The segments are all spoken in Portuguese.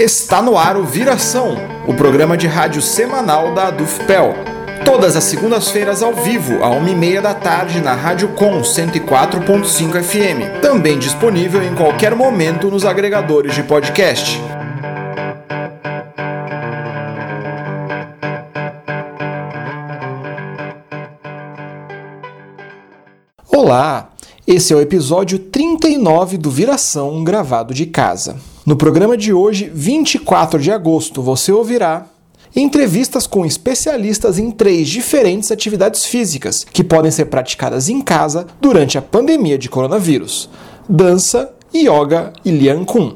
Está no ar o Viração, o programa de rádio semanal da Adufpel. Todas as segundas-feiras ao vivo, à 1h30 da tarde, na Rádio Com 104.5 FM. Também disponível em qualquer momento nos agregadores de podcast. Olá! Esse é o episódio 39 do Viração gravado de casa. No programa de hoje, 24 de agosto, você ouvirá entrevistas com especialistas em três diferentes atividades físicas que podem ser praticadas em casa durante a pandemia de coronavírus: dança, yoga e lian kun.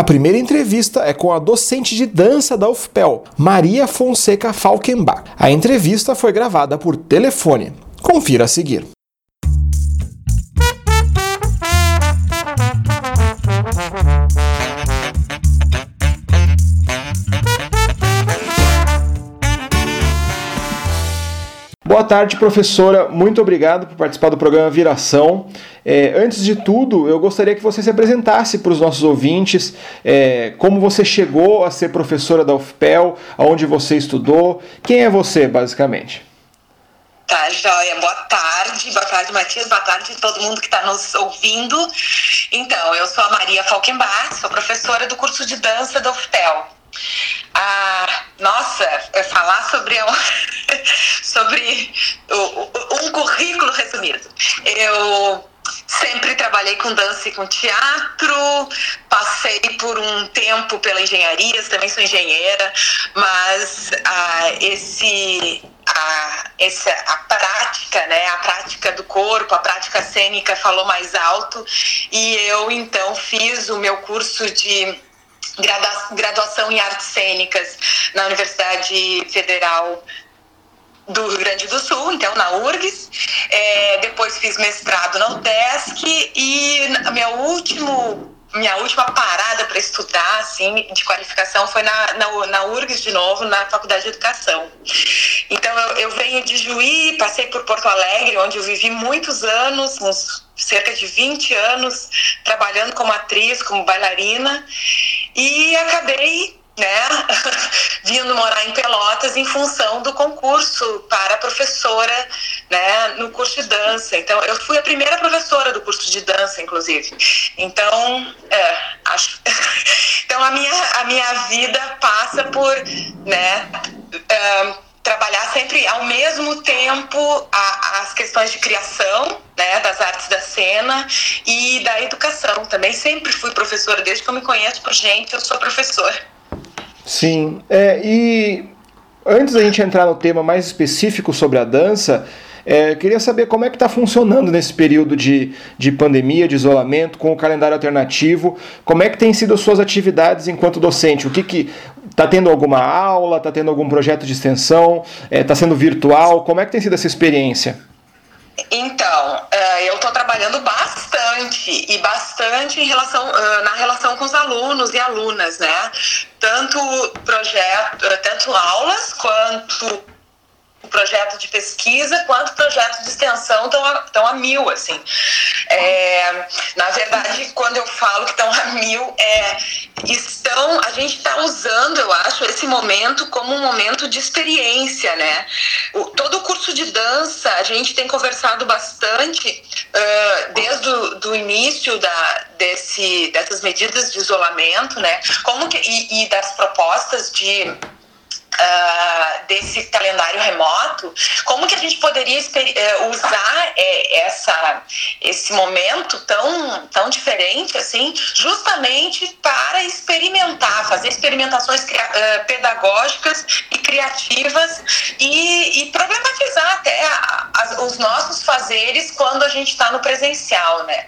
A primeira entrevista é com a docente de dança da UFPEL, Maria Fonseca Falkenbach. A entrevista foi gravada por telefone. Confira a seguir. Boa tarde, professora. Muito obrigado por participar do programa Viração. É, antes de tudo, eu gostaria que você se apresentasse para os nossos ouvintes, é, como você chegou a ser professora da UFPEL, aonde você estudou, quem é você, basicamente? Tá, joia. Boa tarde. Boa tarde, Matias. Boa tarde a todo mundo que está nos ouvindo. Então, eu sou a Maria Falkenbach, sou professora do curso de dança da UFPEL. Ah, nossa, falar sobre, sobre um currículo resumido. Eu sempre trabalhei com dança e com teatro, passei por um tempo pela engenharia, também sou engenheira, mas ah, esse a, essa, a prática, né, a prática do corpo, a prática cênica falou mais alto e eu então fiz o meu curso de graduação em artes cênicas na Universidade Federal do Rio Grande do Sul, então na URGS. É, depois fiz mestrado na UDESC e meu último minha última parada para estudar, assim, de qualificação foi na, na, na URGS de novo, na Faculdade de Educação. Então, eu, eu venho de Juí, passei por Porto Alegre, onde eu vivi muitos anos, uns cerca de 20 anos, trabalhando como atriz, como bailarina, e acabei né, vindo morar em Pelotas em função do concurso para professora, né, no curso de dança. Então, eu fui a primeira professora do curso de dança, inclusive. Então, é, acho. então a minha a minha vida passa por, né, trabalhar sempre ao mesmo tempo a, as questões de criação, né, das artes da cena e da educação. Também sempre fui professora desde que eu me conheço por gente, eu sou professora. Sim, é, e antes da gente entrar no tema mais específico sobre a dança, é, queria saber como é que está funcionando nesse período de, de pandemia, de isolamento, com o calendário alternativo. Como é que tem sido as suas atividades enquanto docente? O que que está tendo alguma aula? Está tendo algum projeto de extensão? Está é, tá sendo virtual? Como é que tem sido essa experiência? Então, é, eu estou trabalhando bastante e bastante em relação, na relação com os alunos e alunas, né? Tanto projeto, é, tanto aulas quanto projeto de pesquisa quanto projeto de extensão estão a, a mil, assim. É, na verdade, quando eu falo que estão a mil, é, estão, a gente está usando, eu acho, esse momento como um momento de experiência, né? O, todo o curso de dança, a gente tem conversado bastante uh, desde o início da, desse, dessas medidas de isolamento, né? Como que, e, e das propostas de uh, desse calendário remoto, como que a gente poderia uh, usar uh, essa, esse momento tão, tão diferente assim, justamente para experimentar, fazer experimentações eh, pedagógicas e criativas e, e problematizar até a, a, os nossos fazeres quando a gente está no presencial, né?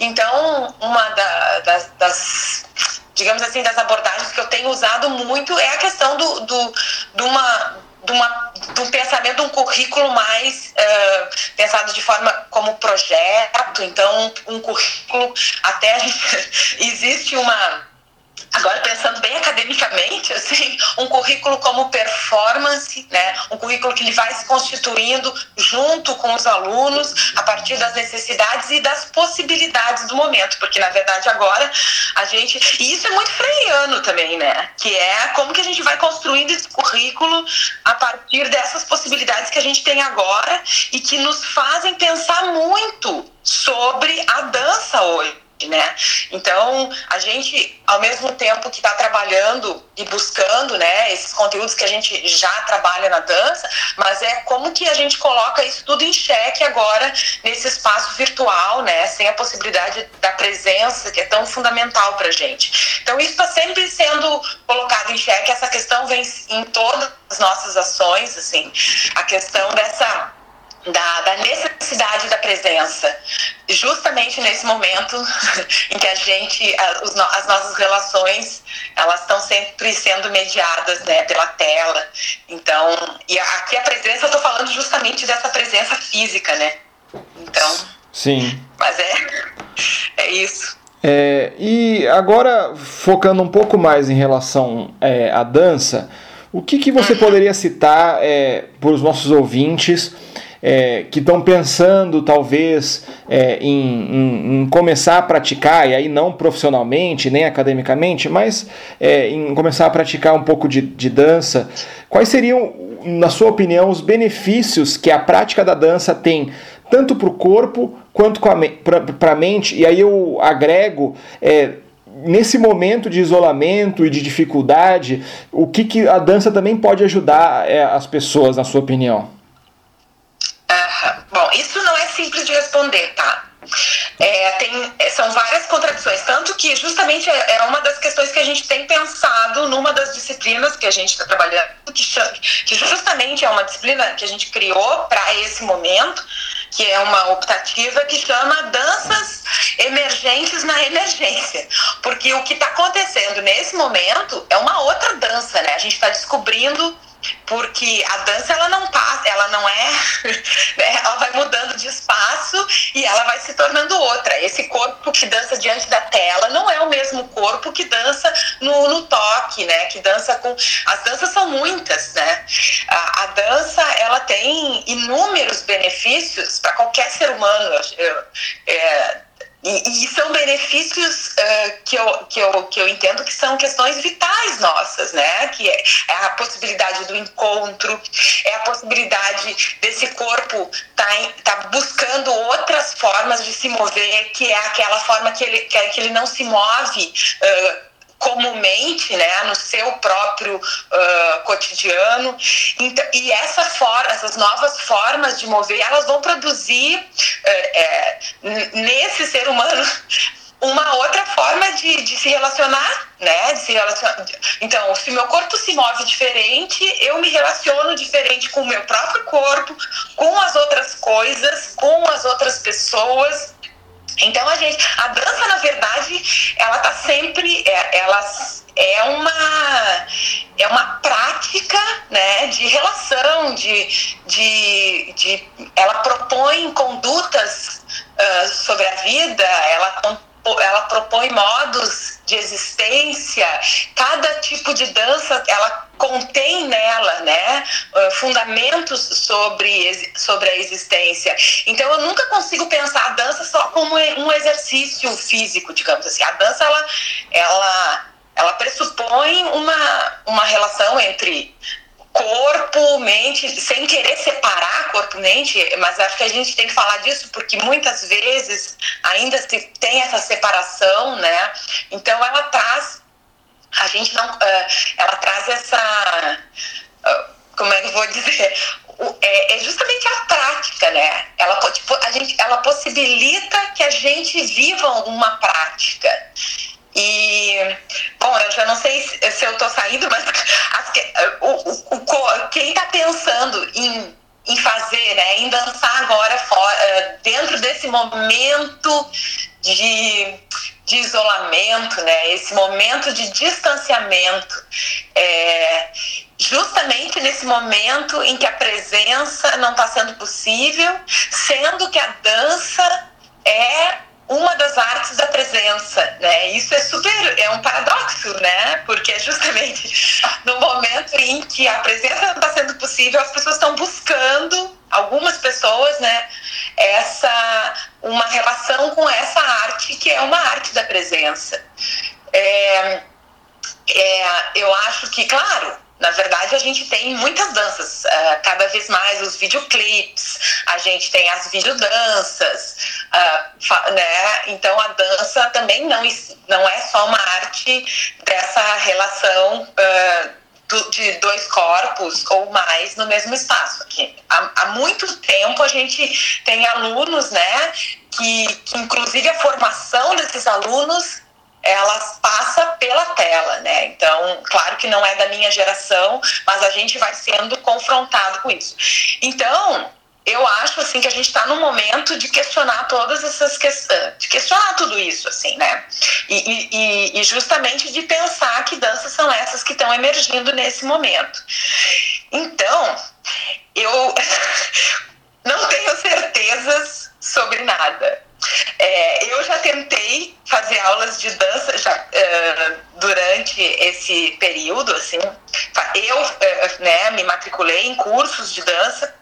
Então, uma da, das, das digamos assim, das abordagens que eu tenho usado muito é a questão do, do, de uma de, uma, de um pensamento, de um currículo mais uh, pensado de forma como projeto, então um currículo até existe uma Agora, pensando bem academicamente, assim, um currículo como performance, né? um currículo que ele vai se constituindo junto com os alunos a partir das necessidades e das possibilidades do momento, porque na verdade agora a gente. E isso é muito freiano também, né? Que é como que a gente vai construindo esse currículo a partir dessas possibilidades que a gente tem agora e que nos fazem pensar muito sobre a dança hoje né? Então, a gente, ao mesmo tempo que está trabalhando e buscando, né, esses conteúdos que a gente já trabalha na dança, mas é como que a gente coloca isso tudo em xeque agora nesse espaço virtual, né, sem a possibilidade da presença que é tão fundamental para a gente. Então, isso está sempre sendo colocado em xeque. Essa questão vem em todas as nossas ações, assim, a questão dessa da, da, necessidade da presença, justamente nesse momento em que a gente, as, as nossas relações, elas estão sempre sendo mediadas né, pela tela. Então, e aqui a presença, eu estou falando justamente dessa presença física, né? Então. Sim. Mas é, é isso. É, e agora, focando um pouco mais em relação é, à dança, o que, que você uhum. poderia citar é, para os nossos ouvintes? É, que estão pensando talvez é, em, em, em, começar a praticar, e aí não profissionalmente, nem academicamente, mas é, em começar a praticar um pouco de, de dança, quais seriam, na sua opinião, os benefícios que a prática da dança tem tanto para o corpo quanto para a mente? E aí eu agrego é, nesse momento de isolamento e de dificuldade, o que, que a dança também pode ajudar é, as pessoas, na sua opinião? Bom, isso não é simples de responder, tá? É, tem, é, são várias contradições, tanto que justamente é, é uma das questões que a gente tem pensado numa das disciplinas que a gente está trabalhando, que, que justamente é uma disciplina que a gente criou para esse momento, que é uma optativa que chama danças emergentes na emergência. Porque o que está acontecendo nesse momento é uma outra dança, né? A gente está descobrindo porque a dança ela não passa, ela não é, né, ela vai mudando de espaço e ela vai se tornando outra. Esse corpo que dança diante da tela não é o mesmo corpo que dança no, no toque, né? Que dança com as danças são muitas, né? A, a dança ela tem inúmeros benefícios para qualquer ser humano. Eu, é, e, e, são benefícios uh, que, eu, que, eu, que eu entendo que são questões vitais nossas, né? Que é, é a possibilidade do encontro, é a possibilidade desse corpo tá, tá buscando outras formas de se mover, que é aquela forma que ele, que ele não se move. Uh, comumente, né, no seu próprio uh, cotidiano. Então, e essa for essas novas formas de mover, elas vão produzir é, nesse ser humano uma outra forma de, de se relacionar, né? De se relacionar. Então, se meu corpo se move diferente, eu me relaciono diferente com o meu próprio corpo, com as outras coisas, com as outras pessoas. Então a gente, a dança na verdade, ela tá sempre, é, ela é uma é uma prática, né, de relação, de, de, de ela propõe condutas uh, sobre a vida, ela ela propõe modos de existência, cada tipo de dança ela contém nela, né, fundamentos sobre, sobre a existência. Então eu nunca consigo pensar a dança só como um exercício físico, digamos assim. A dança ela, ela, ela pressupõe uma, uma relação entre corpo, mente, sem querer separar corpo e mente, mas acho que a gente tem que falar disso porque muitas vezes ainda se tem essa separação, né? Então ela traz, a gente não, uh, ela traz essa como é que eu vou dizer? É, é, justamente a prática, né? Ela, tipo, a gente, ela possibilita que a gente viva uma prática. E, bom, eu já não sei se, se eu estou saindo, mas as, o, o, o, quem está pensando em, em fazer, né, em dançar agora fora, eh, dentro desse momento de, de isolamento, né, esse momento de distanciamento, é, justamente nesse momento em que a presença não está sendo possível, sendo que a dança é uma das artes da presença, né? Isso é super, é um paradoxo, né? Porque é justamente no momento em que a presença não está sendo possível, as pessoas estão buscando, algumas pessoas, né? Essa, uma relação com essa arte que é uma arte da presença. É, é, eu acho que, claro, na verdade, a gente tem muitas danças, uh, cada vez mais os videoclipes, a gente tem as videodanças, uh, né? Então a dança também não, não é só uma arte dessa relação uh, de dois corpos ou mais no mesmo espaço. Há, há, muito tempo a gente tem alunos, né? Que, que inclusive a formação desses alunos ela passa pela tela, né? Então, claro que não é da minha geração, mas a gente vai sendo confrontado com isso. Então, eu acho assim que a gente está no momento de questionar todas essas questões, de questionar tudo isso, assim, né? E, e, e justamente de pensar que danças são essas que estão emergindo nesse momento. Então, eu não tenho certezas sobre nada. É, eu já tentei fazer aulas de dança já, uh, durante esse período, assim. Eu uh, né, me matriculei em cursos de dança,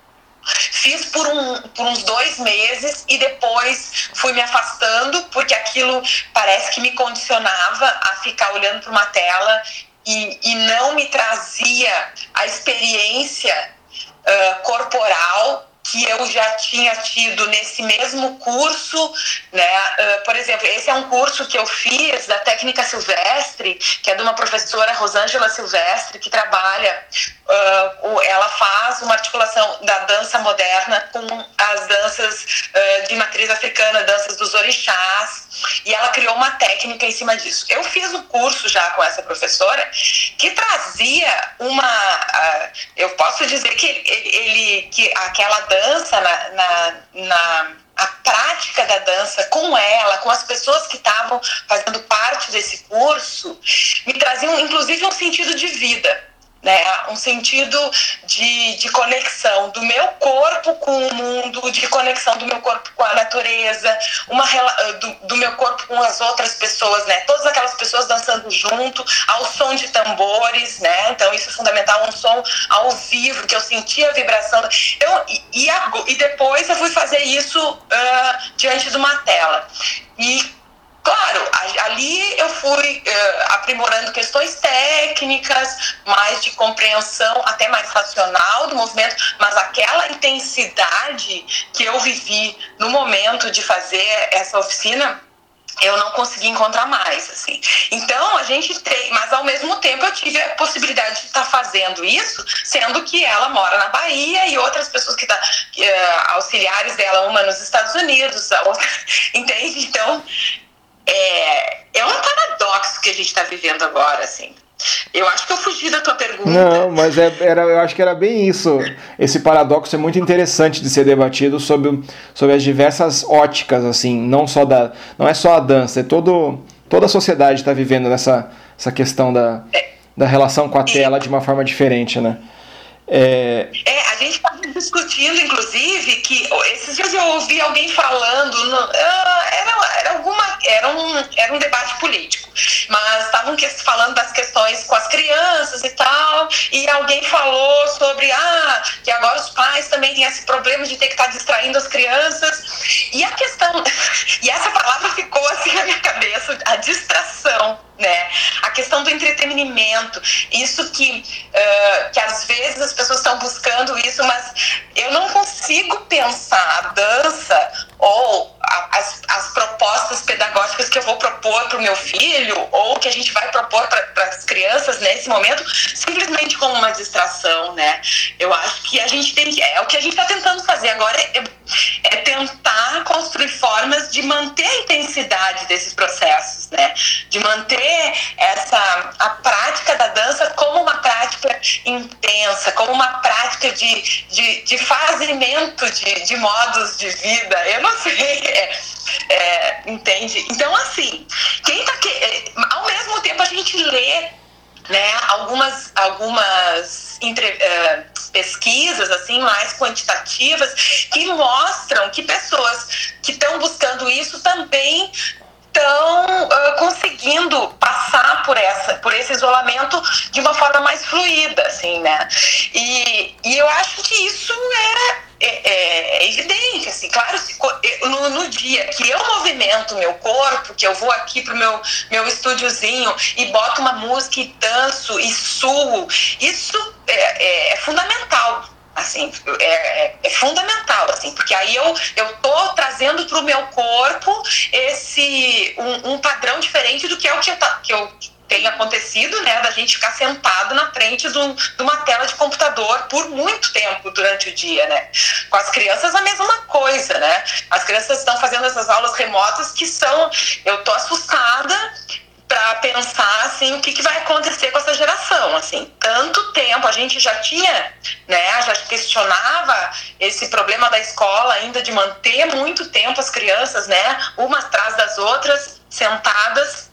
fiz por, um, por uns dois meses e depois fui me afastando, porque aquilo parece que me condicionava a ficar olhando para uma tela e, e não me trazia a experiência uh, corporal que eu já tinha tido nesse mesmo curso, né? Uh, por exemplo, esse é um curso que eu fiz da técnica silvestre, que é de uma professora Rosângela Silvestre, que trabalha, uh, ela faz uma articulação da dança moderna com as danças uh, de matriz africana, danças dos orixás, e ela criou uma técnica em cima disso. Eu fiz um curso já com essa professora que trazia uma, eu posso dizer que ele que aquela dança dança, na, na, na a prática da dança com ela, com as pessoas que estavam fazendo parte desse curso, me traziam inclusive um sentido de vida né? um sentido de, de conexão do meu corpo com o mundo, de conexão do meu corpo com a natureza, uma, do, do meu corpo com as outras pessoas, né? todas aquelas pessoas dançando junto, ao som de tambores, né? então isso é fundamental, um som ao vivo, que eu sentia a vibração. Eu, e, e, e depois eu fui fazer isso uh, diante de uma tela. E Claro, ali eu fui uh, aprimorando questões técnicas, mais de compreensão, até mais racional do movimento, mas aquela intensidade que eu vivi no momento de fazer essa oficina, eu não consegui encontrar mais, assim. Então, a gente tem, mas ao mesmo tempo eu tive a possibilidade de estar fazendo isso, sendo que ela mora na Bahia e outras pessoas que tá, uh, auxiliares dela, uma nos Estados Unidos, a outra, entende? Então, é, é um paradoxo que a gente está vivendo agora, assim. Eu acho que eu fugi da tua pergunta. Não, mas é, era, eu acho que era bem isso. Esse paradoxo é muito interessante de ser debatido sobre, sobre as diversas óticas, assim, não só da, não é só a dança, é todo, toda a sociedade está vivendo nessa essa questão da, é. da relação com a tela de uma forma diferente, né? É, é gente estava discutindo, inclusive, que esses dias eu ouvi alguém falando, no, ah, era, era, alguma, era, um, era um debate político, mas estavam falando das questões com as crianças e tal, e alguém falou sobre ah, que agora os pais também têm esse problema de ter que estar tá distraindo as crianças. E a questão, e essa palavra ficou assim na minha cabeça, a distração né? A questão do entretenimento, isso que, uh, que às vezes as pessoas estão buscando isso, mas eu não consigo pensar a dança ou a, as, as propostas pedagógicas que eu vou propor para o meu filho ou que a gente vai propor para as crianças nesse momento simplesmente como uma distração, né? Eu acho que a gente tem que é o que a gente está tentando fazer agora é, é tentar construir formas de manter a intensidade desses processos, né? De manter essa a prática da dança como uma prática intensa, como uma prática de, de, de fazimento de, de modos de vida. Eu não sei. É, é, entende? Então, assim, quem tá que, é, ao mesmo tempo a gente lê né, algumas, algumas entre, uh, pesquisas assim mais quantitativas que mostram que pessoas que estão buscando isso também estão uh, conseguindo passar por essa por esse isolamento de uma forma mais fluida assim né? E, e eu acho que isso é é, é, é, evidente, assim, claro, se, no, no, dia que eu movimento meu corpo, que eu vou aqui pro meu, meu estúdiozinho e boto uma música e danço e suo, isso é, é, é fundamental assim, é, é, é, fundamental, assim, porque aí eu, eu tô trazendo para o meu corpo esse um, um, padrão diferente do que é o que eu, que eu tem acontecido, né, da gente ficar sentado na frente de, um, de, uma tela de computador por muito tempo durante o dia, né? Com as crianças a mesma coisa, né? As crianças estão fazendo essas aulas remotas que são, eu tô assustada para pensar assim o que, que vai acontecer com essa geração assim. Tanto tempo a gente já tinha né já questionava esse problema da escola ainda de manter muito tempo as crianças né umas atrás das outras sentadas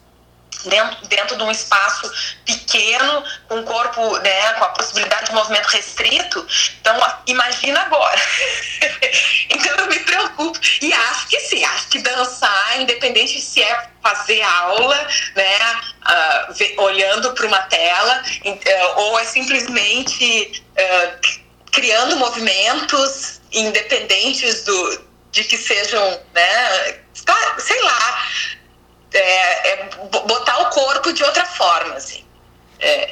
dentro, dentro de um espaço pequeno, com o corpo, né, com a possibilidade de movimento restrito. Então, imagina agora. então, eu me preocupo. E acho que sim, acho que dançar, independente se é fazer aula, né, uh, olhando para uma tela, uh, ou é simplesmente uh, criando movimentos independentes do, de que sejam, né, sei lá, é, é botar o corpo de outra forma, assim. É.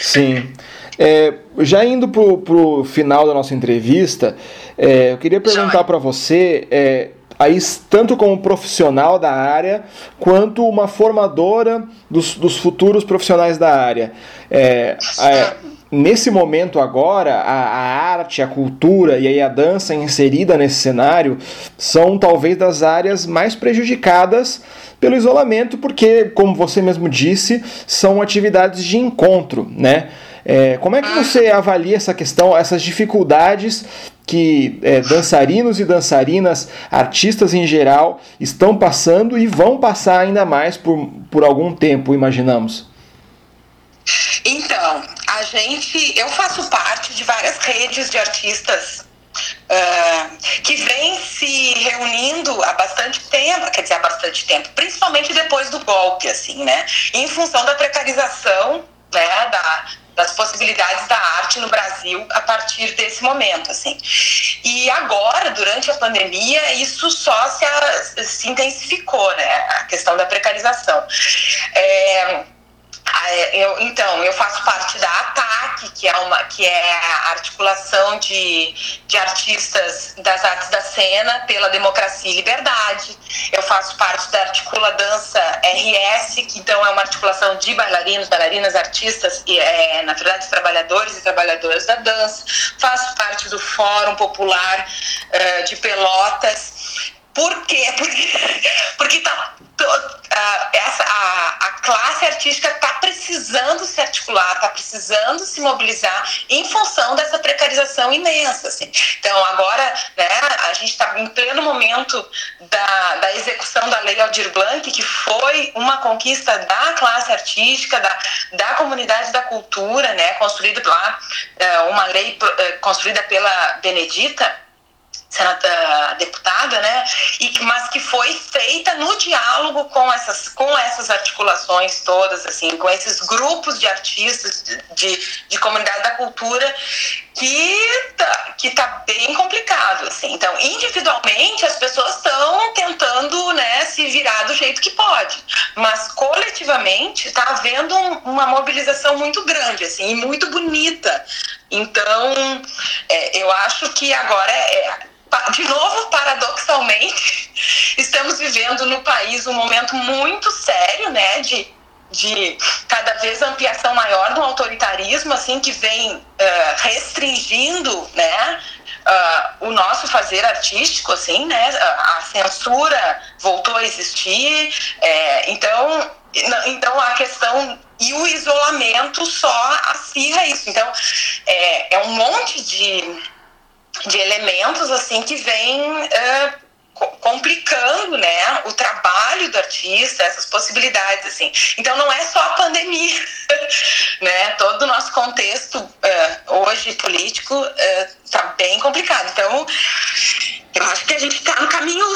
Sim. É, já indo pro, pro final da nossa entrevista, é, eu queria perguntar para você, é, aí, tanto como profissional da área, quanto uma formadora dos, dos futuros profissionais da área. É, nesse momento agora, a, a, arte, a cultura e aí a dança inserida nesse cenário são talvez das áreas mais prejudicadas pelo isolamento, porque, como você mesmo disse, são atividades de encontro, né? É, como é que você avalia essa questão, essas dificuldades que é, dançarinos e dançarinas, artistas em geral, estão passando e vão passar ainda mais por, por algum tempo, imaginamos? Então, a gente, eu faço parte de várias redes de artistas Uh, que vem se reunindo há bastante tempo, quer dizer, há bastante tempo, principalmente depois do golpe, assim, né? Em função da precarização, né, da, das possibilidades da arte no Brasil a partir desse momento, assim. E agora, durante a pandemia, isso só se, se intensificou, né? A questão da precarização. É, eu, então, eu faço parte da ATAC, que é, uma, que é a articulação de, de artistas das artes da cena pela democracia e liberdade. Eu faço parte da Articula Dança RS, que então é uma articulação de bailarinos, bailarinas, artistas, e, é, na verdade, trabalhadores e trabalhadoras da dança. Faço parte do Fórum Popular uh, de Pelotas. Por quê? Porque, porque tá uh, essa, a, a classe artística está precisando se articular, está precisando se mobilizar em função dessa precarização imensa. Assim. Então, agora, né, a gente está em pleno momento da, da execução da Lei Aldir Blanc, que foi uma conquista da classe artística, da, da comunidade da cultura, né, construída lá, uh, uma lei uh, construída pela Benedita senadora, deputada, né? E, mas que foi feita no diálogo com essas, com essas articulações todas, assim, com esses grupos de artistas de, de, de comunidade da cultura que tá, que tá bem complicado, assim. Então, individualmente, as pessoas estão tentando, né, se virar do jeito que pode, mas coletivamente está havendo um, uma mobilização muito grande, assim, e muito bonita. Então, é, eu acho que agora é, de novo, paradoxalmente, estamos vivendo no país um momento muito sério, né, de, de cada vez ampliação maior do autoritarismo, assim, que vem uh, restringindo, né, uh, o nosso fazer artístico, assim, né, a, censura voltou a existir, é, então, então a questão e o isolamento só acirra isso. Então, é, é um monte de de elementos assim que uh, complicando né o trabalho do artista essas possibilidades assim. Então não é só a pandemia né? Todo o nosso contexto uh, hoje político está uh, bem complicado. Então eu acho que a gente está no caminho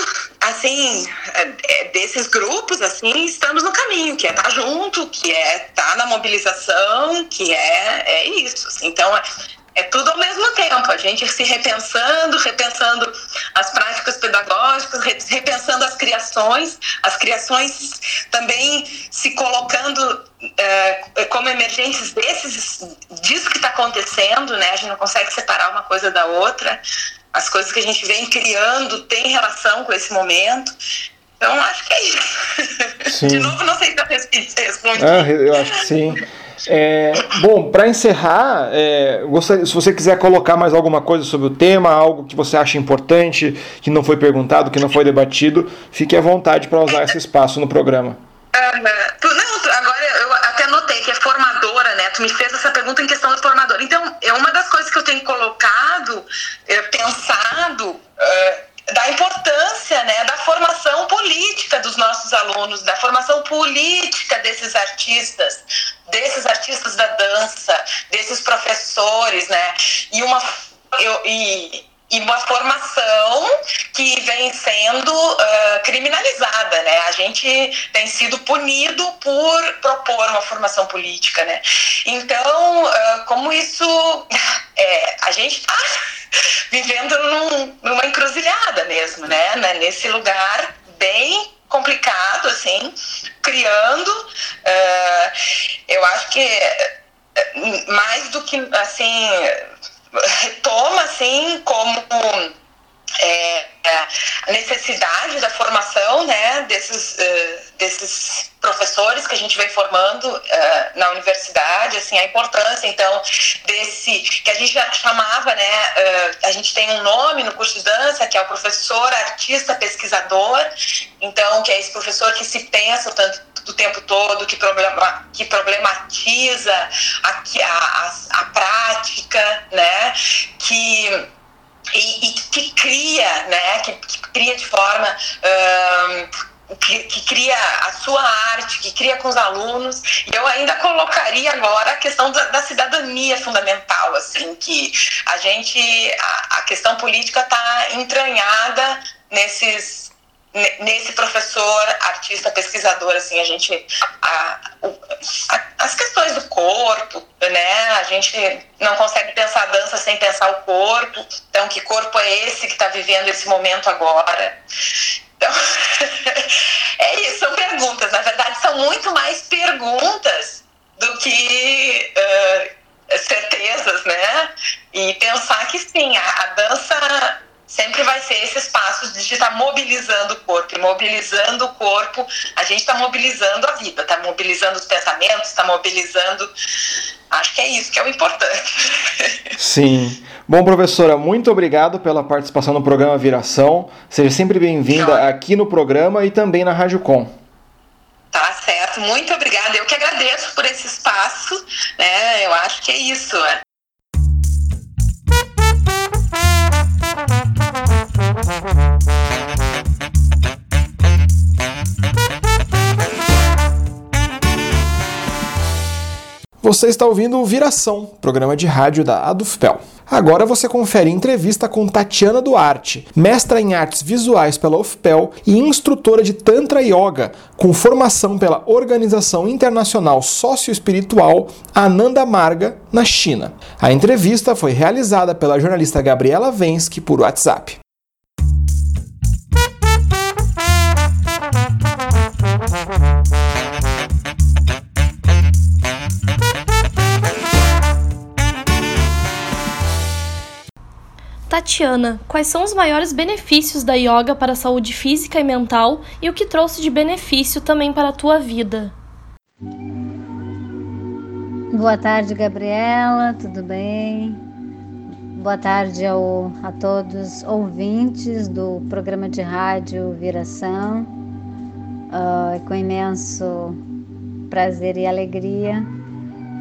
assim é, desses grupos assim estamos no caminho que é estar tá junto que é estar tá na mobilização que é é isso assim. então é tudo ao mesmo tempo, a gente se repensando, repensando as práticas pedagógicas, repensando as criações, as criações também se colocando é, como emergentes desses, disso que está acontecendo, né? A gente não consegue separar uma coisa da outra. As coisas que a gente vem criando têm relação com esse momento. Então, acho que é isso. Sim. De novo, não sei se eu respondi. Ah, eu acho que sim. É, bom, para encerrar, é, gostaria, se você quiser colocar mais alguma coisa sobre o tema, algo que você acha importante, que não foi perguntado, que não foi debatido, fique à vontade para usar esse espaço no programa. tu, não, agora eu até notei que é formadora, né? Tu me fez essa pergunta em questão do formador. Então, é uma das coisas que eu tenho colocado, é, pensado. É, da importância né, da formação política dos nossos alunos, da formação política desses artistas, desses artistas da dança, desses professores, né? E uma, eu, e, e uma formação que vem sendo uh, criminalizada, né? A gente tem sido punido por propor uma formação política, né? Então, uh, como isso, é, a gente está vivendo num, numa encruzilhada mesmo, né? Nesse lugar bem complicado, assim, criando. Uh, eu acho que mais do que assim retoma assim como é, a necessidade da formação né, desses, uh, desses professores que a gente vem formando uh, na universidade, assim, a importância, então, desse, que a gente chamava, né, uh, a gente tem um nome no curso de dança, que é o professor, artista, pesquisador, então, que é esse professor que se pensa tanto do tempo todo, que, problema, que problematiza a, a, a prática, né, que e, e que cria, né, que, que cria de forma que, que, cria a sua arte, que cria com os alunos. E eu ainda colocaria agora a questão da, da cidadania fundamental, assim, que a gente, a, a questão política está entranhada nesses nesse professor, artista, pesquisador, assim, a gente a, a, as questões do corpo, né? A gente não consegue pensar a dança sem pensar o corpo. Então, que corpo é esse que está vivendo esse momento agora? Então, é isso, são perguntas. Na verdade, são muito mais perguntas do que uh, certezas, né? E pensar que sim, a, a dança sempre vai ser esse espaço de estar tá mobilizando o corpo. E mobilizando o corpo, a gente está mobilizando a vida, está mobilizando os pensamentos, está mobilizando. Acho que é isso que é o importante. Sim. Bom, professora, muito obrigado pela participação no programa Viração. Seja sempre bem-vinda aqui no programa e também na Rádio Com. Tá certo, muito obrigada. Eu que agradeço por esse espaço, né? Eu acho que é isso. Né? Você está ouvindo o Viração, programa de rádio da Adufpel. Agora você confere entrevista com Tatiana Duarte, mestra em artes visuais pela UFPEL e instrutora de Tantra Yoga, com formação pela Organização Internacional Socioespiritual Ananda Marga, na China. A entrevista foi realizada pela jornalista Gabriela Vensky por WhatsApp. Tatiana, quais são os maiores benefícios da yoga para a saúde física e mental e o que trouxe de benefício também para a tua vida? Boa tarde, Gabriela, tudo bem? Boa tarde ao, a todos ouvintes do programa de rádio Viração. Uh, com imenso prazer e alegria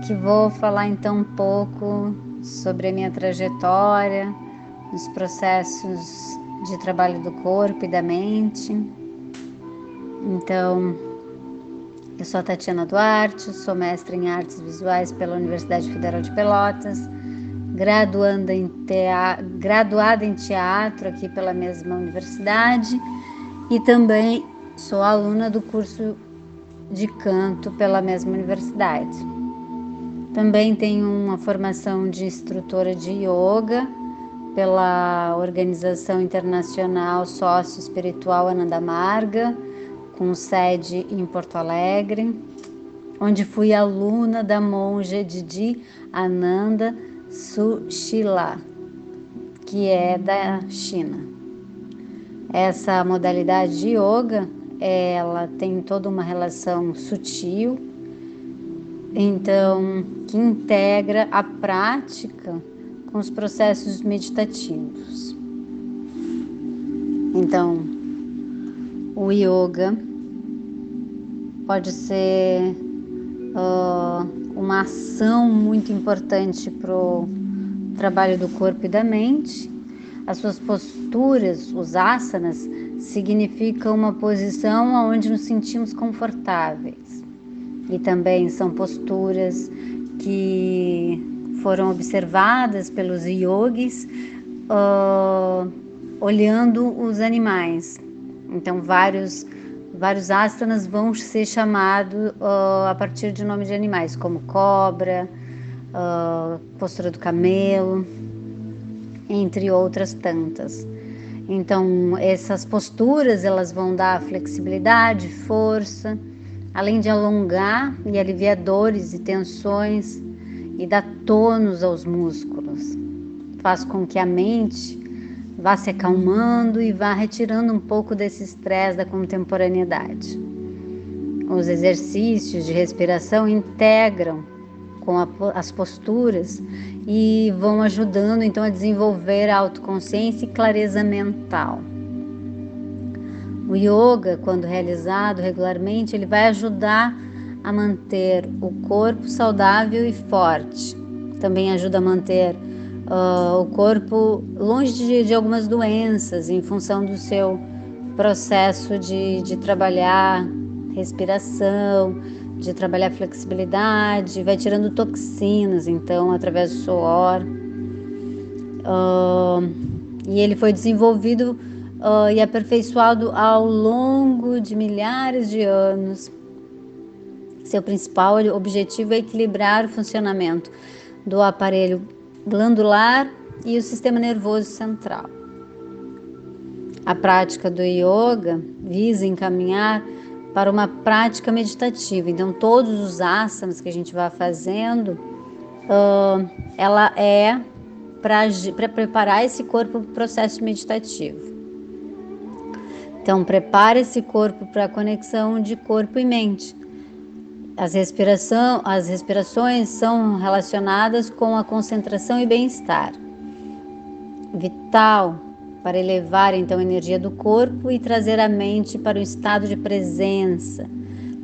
que vou falar então um pouco sobre a minha trajetória, os processos de trabalho do corpo e da mente. Então, eu sou a Tatiana Duarte, sou mestre em artes visuais pela Universidade Federal de Pelotas, em graduada em teatro aqui pela mesma universidade e também sou aluna do curso de canto pela mesma universidade. Também tenho uma formação de instrutora de yoga pela Organização Internacional Sócio Espiritual Ananda Marga, com sede em Porto Alegre, onde fui aluna da monja Didi Ananda Sushila, que é da China. Essa modalidade de yoga, ela tem toda uma relação sutil então que integra a prática com os processos meditativos. Então, o yoga pode ser uh, uma ação muito importante para o trabalho do corpo e da mente. As suas posturas, os asanas, significam uma posição onde nos sentimos confortáveis e também são posturas que foram observadas pelos yogis uh, olhando os animais. Então, vários, vários asanas vão ser chamados uh, a partir de nome de animais, como cobra, uh, postura do camelo, entre outras tantas. Então, essas posturas elas vão dar flexibilidade, força, além de alongar e aliviar dores e tensões e dar tônus aos músculos. Faz com que a mente vá se acalmando e vá retirando um pouco desse estresse da contemporaneidade. Os exercícios de respiração integram com a, as posturas e vão ajudando então a desenvolver a autoconsciência e clareza mental. O yoga, quando realizado regularmente, ele vai ajudar a manter o corpo saudável e forte. Também ajuda a manter uh, o corpo longe de, de, algumas doenças, em função do seu processo de, de trabalhar respiração, de trabalhar flexibilidade, vai tirando toxinas, então, através do suor. Uh, e ele foi desenvolvido uh, e aperfeiçoado ao longo de milhares de anos. Seu principal objetivo é equilibrar o funcionamento do aparelho glandular e o sistema nervoso central. A prática do yoga visa encaminhar para uma prática meditativa. Então, todos os asanas que a gente vai fazendo, uh, ela é para preparar esse corpo para o processo meditativo. Então, prepare esse corpo para a conexão de corpo e mente. As, respiração, as respirações são relacionadas com a concentração e bem-estar. Vital para elevar então a energia do corpo e trazer a mente para o estado de presença,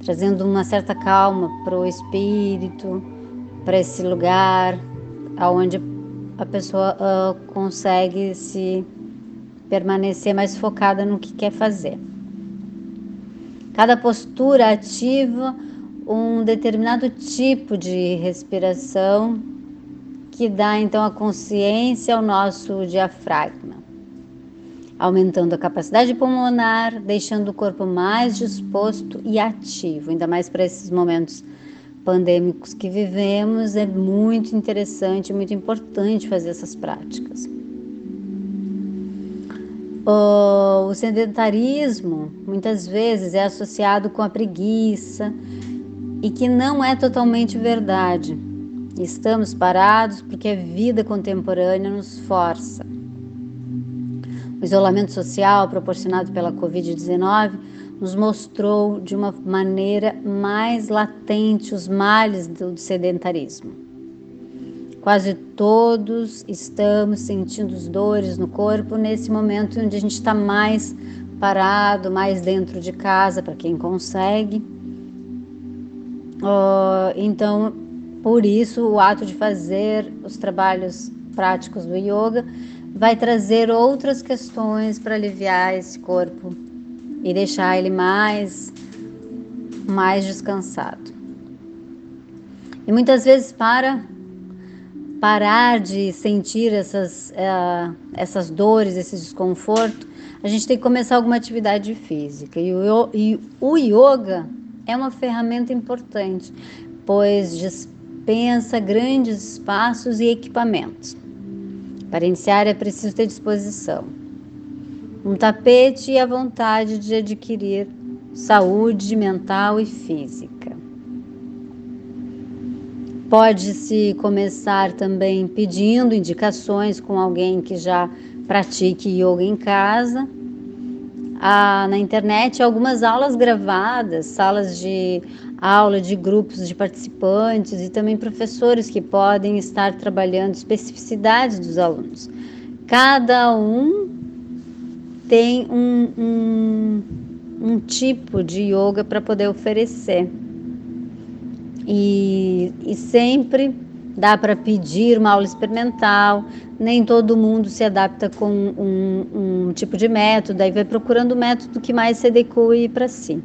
trazendo uma certa calma para o espírito, para esse lugar aonde a pessoa uh, consegue se permanecer mais focada no que quer fazer. Cada postura ativa um determinado tipo de respiração que dá então a consciência ao nosso diafragma, aumentando a capacidade pulmonar, deixando o corpo mais disposto e ativo, ainda mais para esses momentos pandêmicos que vivemos, é muito interessante, muito importante fazer essas práticas. O sedentarismo muitas vezes é associado com a preguiça e que não é totalmente verdade. Estamos parados porque a vida contemporânea nos força. O isolamento social proporcionado pela Covid-19 nos mostrou de uma maneira mais latente os males do sedentarismo. Quase todos estamos sentindo dores no corpo nesse momento onde a gente está mais parado, mais dentro de casa, para quem consegue. Uh, então, por isso, o ato de fazer os trabalhos práticos do yoga vai trazer outras questões para aliviar esse corpo e deixar ele mais mais descansado. E muitas vezes para parar de sentir essas, uh, essas dores, esse desconforto, a gente tem que começar alguma atividade física. E o, e o yoga é uma ferramenta importante, pois dispensa grandes espaços e equipamentos. Para iniciar é preciso ter disposição um tapete e a vontade de adquirir saúde mental e física. Pode-se começar também pedindo indicações com alguém que já pratique yoga em casa. Na internet algumas aulas gravadas, salas de aula de grupos de participantes e também professores que podem estar trabalhando especificidades dos alunos. Cada um tem um, um, um tipo de yoga para poder oferecer. E, e sempre dá para pedir uma aula experimental, nem todo mundo se adapta com um, um tipo de método, aí vai procurando o método que mais se adeque para si.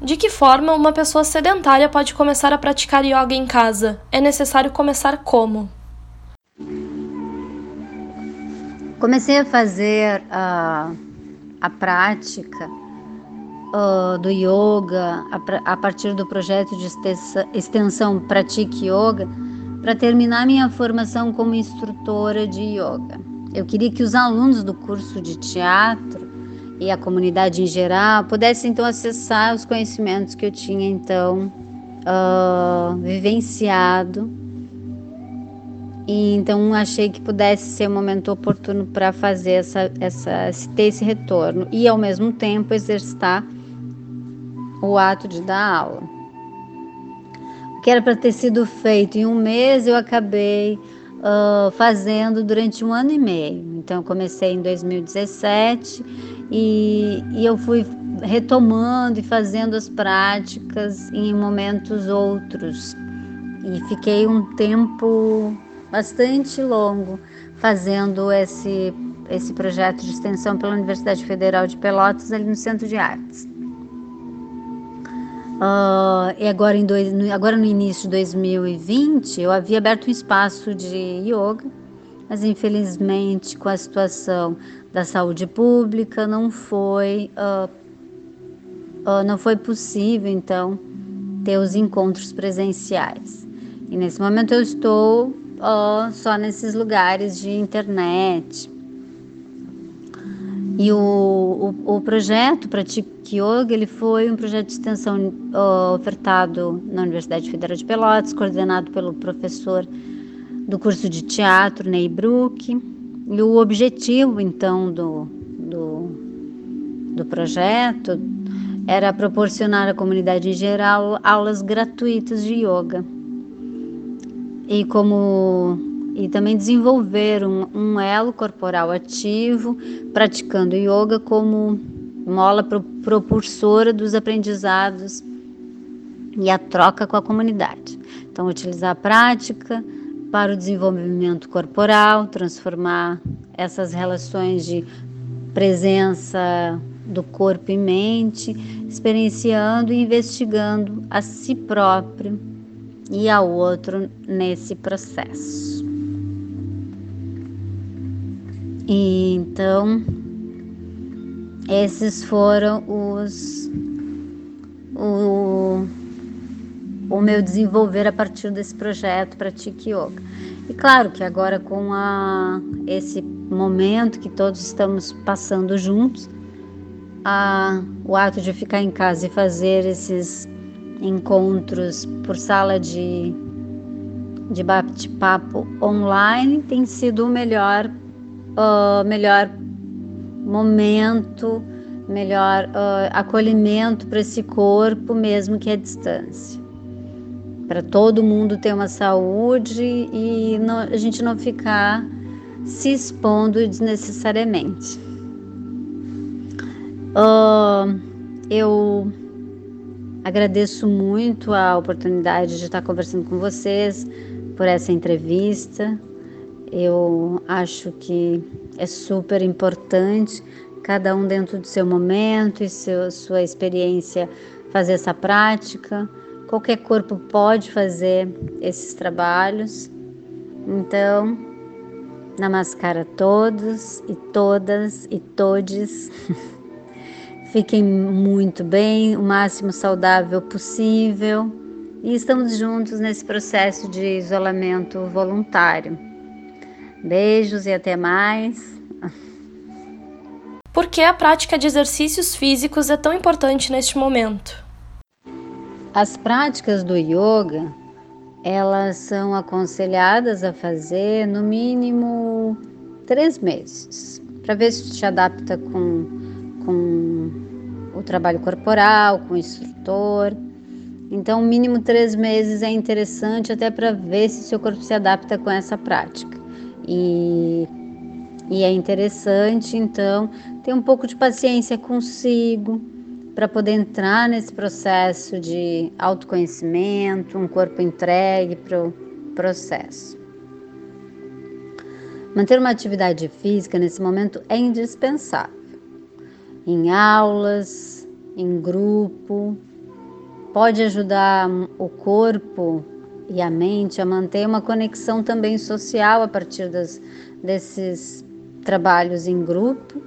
De que forma uma pessoa sedentária pode começar a praticar yoga em casa? É necessário começar como? Comecei a fazer uh, a prática uh, do yoga a, a, partir do projeto de extensão Pratique Yoga para terminar minha formação como instrutora de yoga. Eu queria que os alunos do curso de teatro e a comunidade em geral pudessem então acessar os conhecimentos que eu tinha então uh, vivenciado e então achei que pudesse ser um momento oportuno para fazer essa, essa, ter esse retorno e ao mesmo tempo exercitar o ato de dar aula. O que era para ter sido feito em um mês, eu acabei uh, fazendo durante um ano e meio. Então, eu comecei em 2017 e, e eu fui retomando e fazendo as práticas em momentos outros. E fiquei um tempo bastante longo fazendo esse, esse projeto de extensão pela Universidade Federal de Pelotas, ali no Centro de Artes. Uh, e agora, em dois, no, agora no início de 2020, eu havia aberto um espaço de yoga, mas infelizmente com a situação da saúde pública não foi, uh, uh, não foi possível então ter os encontros presenciais. E nesse momento eu estou só nesses lugares de internet. E o, o, o projeto Pratique Yoga ele foi um projeto de extensão uh, ofertado na Universidade Federal de Pelotas, coordenado pelo professor do curso de teatro, Ney Brook. E o objetivo, então, do, do, do projeto era proporcionar à comunidade em geral aulas gratuitas de yoga e como e também desenvolver um, um elo corporal ativo, praticando yoga como mola pro, propulsora dos aprendizados e a troca com a comunidade. Então, utilizar a prática para o desenvolvimento corporal, transformar essas relações de presença do corpo e mente, experienciando e investigando a si próprio e ao outro nesse processo. E então, esses foram os o, o meu desenvolver a partir desse projeto Pratique Yoga. E claro que agora com a, esse momento que todos estamos passando juntos, a, o ato de ficar em casa e fazer esses encontros por sala de de bate-papo online tem sido o melhor, uh, melhor momento, melhor uh, acolhimento para esse corpo, mesmo que à distância. Para todo mundo ter uma saúde e não, a gente não ficar se expondo desnecessariamente. Uh, eu agradeço muito a oportunidade de estar conversando com vocês por essa entrevista. Eu acho que é super importante cada um dentro do seu momento e seu, sua experiência fazer essa prática. Qualquer corpo pode fazer esses trabalhos. Então, namaskara a todos e todas e todes. Fiquem muito bem, o máximo saudável possível. E estamos juntos nesse processo de isolamento voluntário. Beijos e até mais. Por que a prática de exercícios físicos é tão importante neste momento? As práticas do yoga, elas são aconselhadas a fazer no mínimo três meses, para ver se te adapta com, com o trabalho corporal, com o instrutor. Então, mínimo três meses é interessante até para ver se seu corpo se adapta com essa prática. E, e é interessante, então, ter um pouco de paciência consigo para poder entrar nesse processo de autoconhecimento, um corpo entregue para o processo. Manter uma atividade física nesse momento é indispensável. Em aulas, em grupo, pode ajudar o corpo e a mente a manter uma conexão também social a partir das, desses trabalhos em grupo.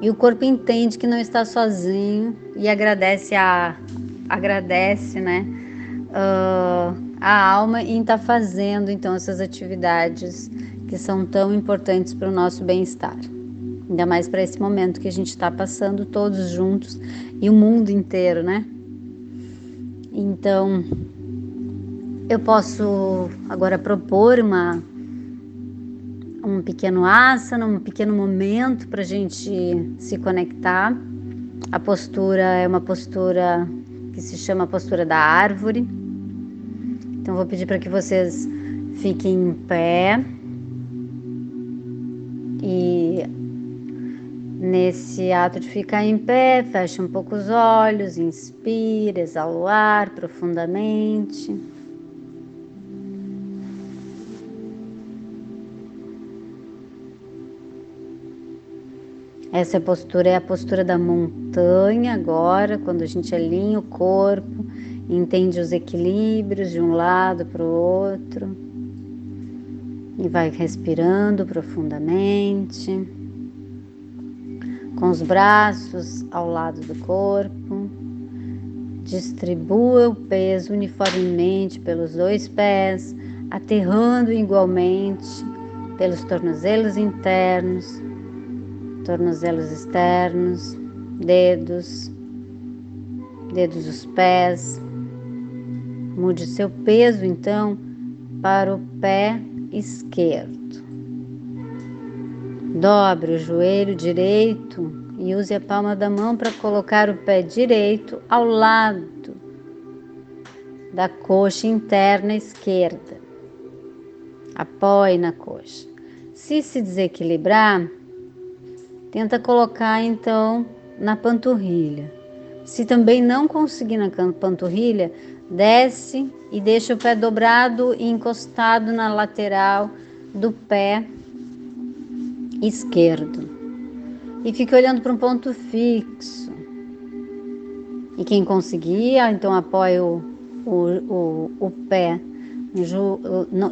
E o corpo entende que não está sozinho e agradece a agradece, né, uh, a alma em estar tá fazendo então essas atividades que são tão importantes para o nosso bem-estar. Ainda mais para esse momento que a gente está passando todos juntos e o mundo inteiro, né? Então, eu posso agora propor uma um pequeno asana, um pequeno momento para a gente se conectar. A postura é uma postura que se chama postura da árvore. Então, vou pedir para que vocês fiquem em pé e nesse ato de ficar em pé, feche um pouco os olhos, inspire, exala o ar profundamente. Essa postura é a postura da montanha agora, quando a gente alinha o corpo, entende os equilíbrios de um lado para o outro e vai respirando profundamente, com os braços ao lado do corpo. Distribua o peso uniformemente pelos dois pés, aterrando igualmente pelos tornozelos internos tornozelos externos, dedos, dedos dos pés. Mude seu peso então para o pé esquerdo. Dobre o joelho direito e use a palma da mão para colocar o pé direito ao lado da coxa interna esquerda. Apoie na coxa. Se se desequilibrar, Tenta colocar então na panturrilha. Se também não conseguir na panturrilha, desce e deixa o pé dobrado e encostado na lateral do pé esquerdo. E fique olhando para um ponto fixo. E quem conseguir, ah, então apoia o, o, o, o pé.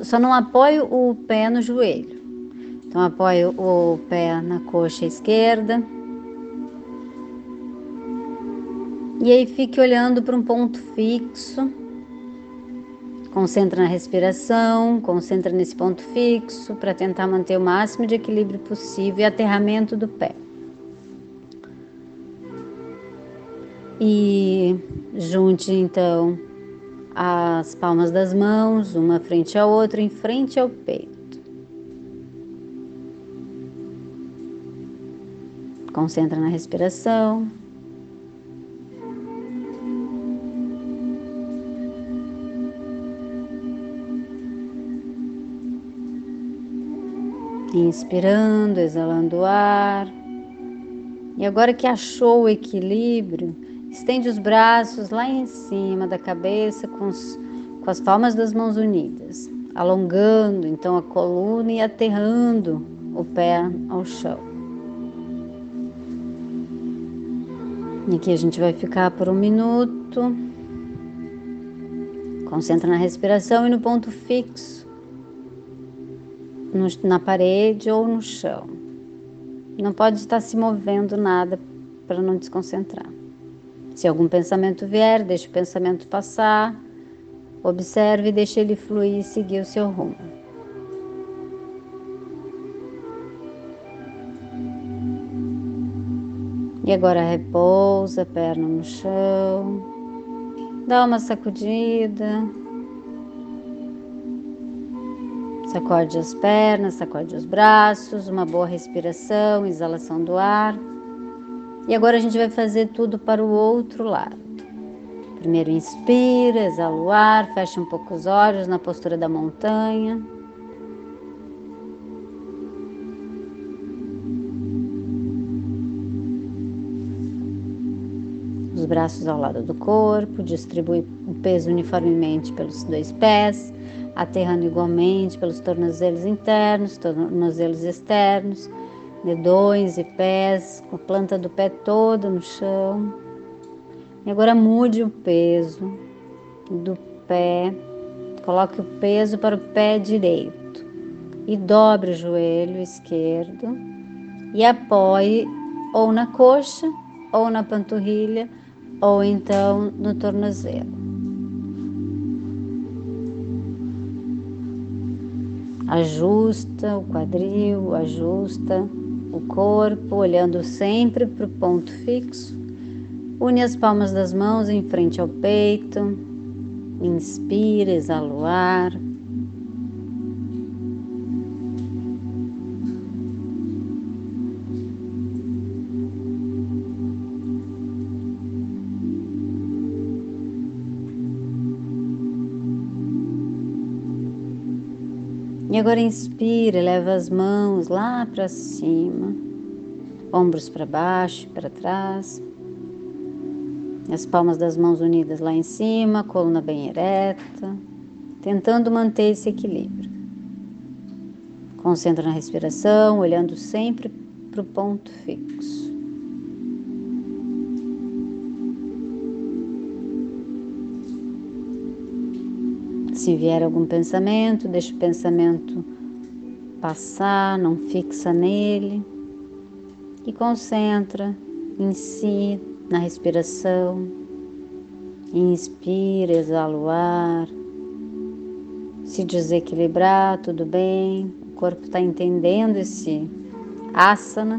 só não apoie o pé no joelho. Então apoio o pé na coxa esquerda. E aí fique olhando para um ponto fixo. Concentra na respiração, concentra nesse ponto fixo para tentar manter o máximo de equilíbrio possível e aterramento do pé. E junte então as palmas das mãos, uma frente à outra, em frente ao peito. Concentra na respiração. Inspirando, exalando o ar. E agora que achou o equilíbrio, estende os braços lá em cima da cabeça com, os, com as palmas das mãos unidas, alongando então a coluna e aterrando o pé ao chão. Aqui a gente vai ficar por um minuto. Concentra na respiração e no ponto fixo, no, na parede ou no chão. Não pode estar se movendo nada para não desconcentrar. Se algum pensamento vier, deixe o pensamento passar, observe e deixe ele fluir e seguir o seu rumo. E agora repousa, perna no chão, dá uma sacudida, sacode as pernas, sacode os braços, uma boa respiração, exalação do ar. E agora a gente vai fazer tudo para o outro lado. Primeiro inspira, exala o ar, fecha um pouco os olhos na postura da montanha. Braços ao lado do corpo, distribui o peso uniformemente pelos dois pés, aterrando igualmente pelos tornozelos internos, tornozelos externos, dedões e pés, com a planta do pé toda no chão. E agora mude o peso do pé, coloque o peso para o pé direito e dobre o joelho esquerdo e apoie ou na coxa ou na panturrilha ou então no tornozelo. Ajusta o quadril, ajusta o corpo, olhando sempre para o ponto fixo. Une as palmas das mãos em frente ao peito. Inspira, exala o ar. E agora inspira, leva as mãos lá para cima, ombros para baixo, para trás. As palmas das mãos unidas lá em cima, coluna bem ereta, tentando manter esse equilíbrio. Concentra na respiração, olhando sempre para o ponto fixo. Se vier algum pensamento, deixa o pensamento passar, não fixa nele e concentra em si, na respiração. Inspira, exala o ar. Se desequilibrar, tudo bem. O corpo está entendendo esse asana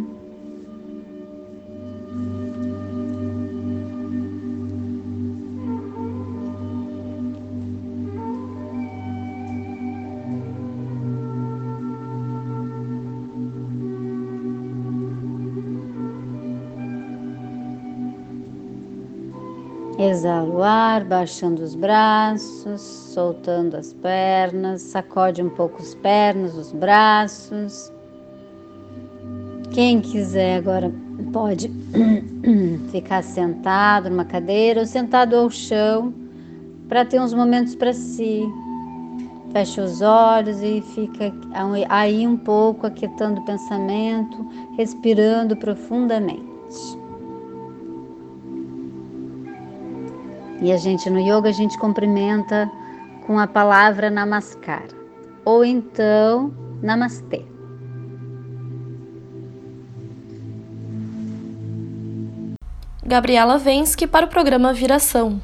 Exala o ar, baixando os braços, soltando as pernas, sacode um pouco as pernas, os braços. Quem quiser agora pode ficar sentado numa cadeira ou sentado ao chão para ter uns momentos para si. Fecha os olhos e fica aí um pouco aquietando o pensamento, respirando profundamente. E a gente no yoga a gente cumprimenta com a palavra namaskar ou então namastê. Gabriela Vensky para o programa Viração.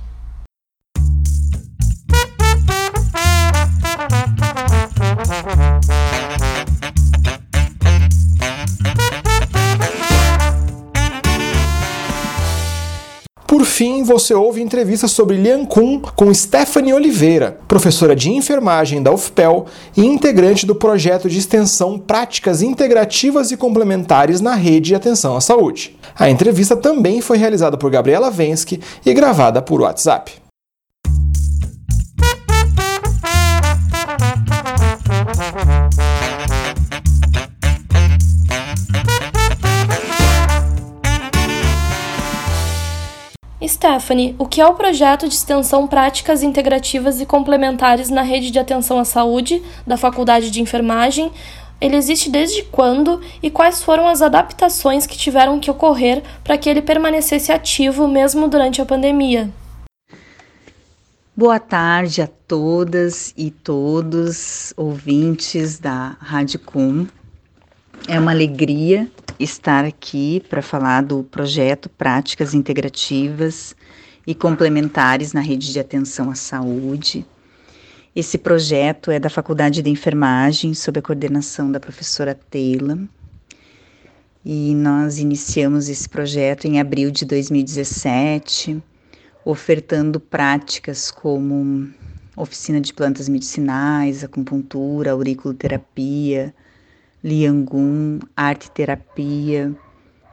Por fim, você ouve entrevista sobre Lian Kun com Stephanie Oliveira, professora de enfermagem da UFPEL e integrante do projeto de extensão Práticas Integrativas e Complementares na Rede de Atenção à Saúde. A entrevista também foi realizada por Gabriela Vensky e gravada por WhatsApp. Stephanie, o que é o projeto de extensão Práticas Integrativas e Complementares na Rede de Atenção à Saúde da Faculdade de Enfermagem? Ele existe desde quando e quais foram as adaptações que tiveram que ocorrer para que ele permanecesse ativo mesmo durante a pandemia? Boa tarde a todas e todos ouvintes da Rádio Com. É uma alegria estar aqui para falar do projeto Práticas Integrativas e Complementares na Rede de Atenção à Saúde. Esse projeto é da Faculdade de Enfermagem, sob a coordenação da professora Teila. E nós iniciamos esse projeto em abril de 2017, ofertando práticas como oficina de plantas medicinais, acupuntura, auriculoterapia, Liangun, arte terapia,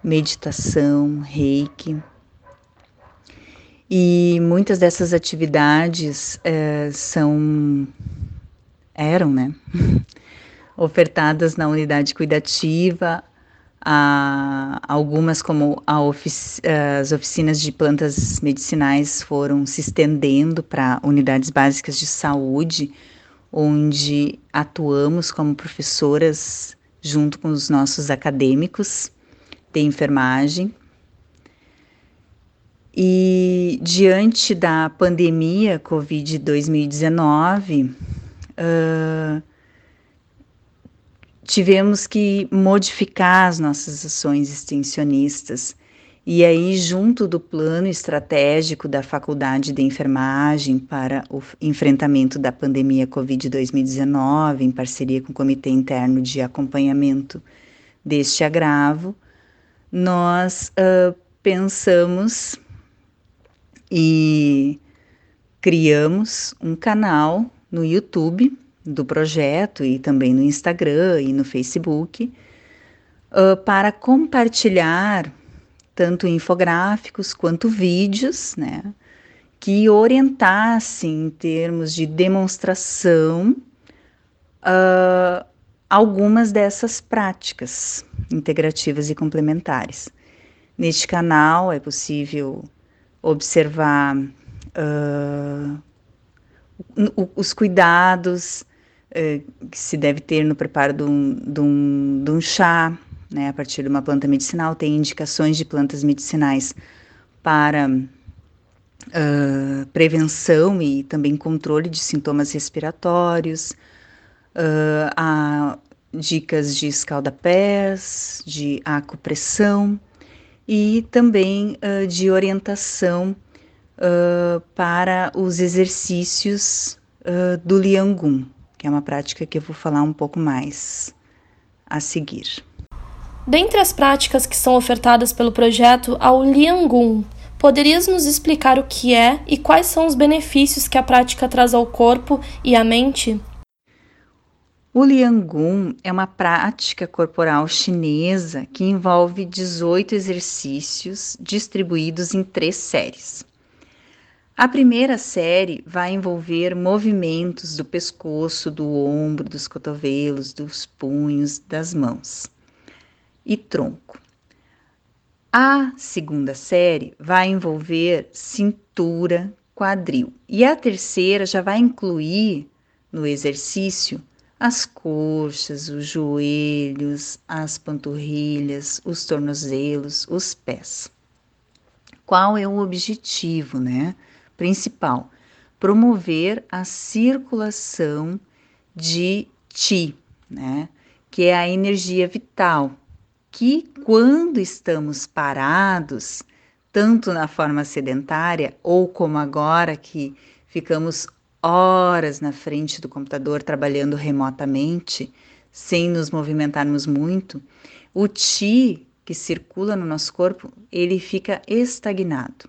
meditação, reiki. E muitas dessas atividades é, são eram, né, ofertadas na unidade cuidativa, a, algumas como ofici as oficinas de plantas medicinais foram se estendendo para unidades básicas de saúde, onde atuamos como professoras junto com os nossos acadêmicos de enfermagem. E diante da pandemia Covid 2019, uh, tivemos que modificar as nossas ações extensionistas. E aí, junto do plano estratégico da Faculdade de Enfermagem para o enfrentamento da pandemia Covid-2019, em parceria com o Comitê Interno de Acompanhamento deste agravo, nós uh, pensamos e criamos um canal no YouTube do projeto e também no Instagram e no Facebook uh, para compartilhar tanto infográficos quanto vídeos, né, que orientassem em termos de demonstração uh, algumas dessas práticas integrativas e complementares. Neste canal é possível observar uh, os cuidados uh, que se deve ter no preparo de um, de um, de um chá, né, a partir de uma planta medicinal, tem indicações de plantas medicinais para uh, prevenção e também controle de sintomas respiratórios, uh, há dicas de escaldapés, de acupressão e também uh, de orientação para os exercícios do Liangun, que é uma prática que eu vou falar um pouco mais a seguir. Dentre as práticas que são ofertadas pelo projeto, há o Liangun. Poderias nos explicar o que é e quais são os benefícios que a prática traz ao corpo e à mente? O Liangun é uma prática corporal chinesa que envolve 18 exercícios distribuídos em três séries. A primeira série vai envolver movimentos do pescoço, do ombro, dos cotovelos, dos punhos, das mãos e tronco. A segunda série vai envolver cintura, quadril. E a terceira já vai incluir no exercício as coxas, os joelhos, as panturrilhas, os tornozelos, os pés. Qual é o objetivo, né? Principal: promover a circulação de Ti, né? Que é a energia vital, que quando estamos parados, tanto na forma sedentária ou como agora que ficamos horas na frente do computador trabalhando remotamente, sem nos movimentarmos muito, o ti que circula no nosso corpo, ele fica estagnado.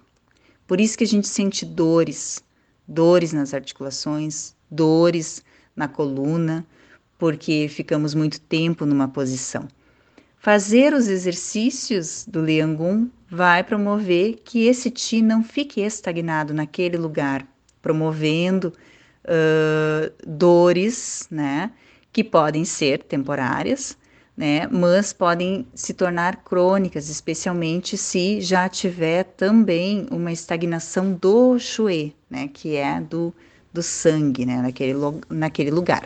Por isso que a gente sente dores, dores nas articulações, dores na coluna, porque ficamos muito tempo numa posição. Fazer os exercícios do Liangun vai promover que esse Ti não fique estagnado naquele lugar, promovendo uh, dores, né, que podem ser temporárias, né, mas podem se tornar crônicas, especialmente se já tiver também uma estagnação do Shui, né, que é do, do sangue, né, naquele, naquele lugar.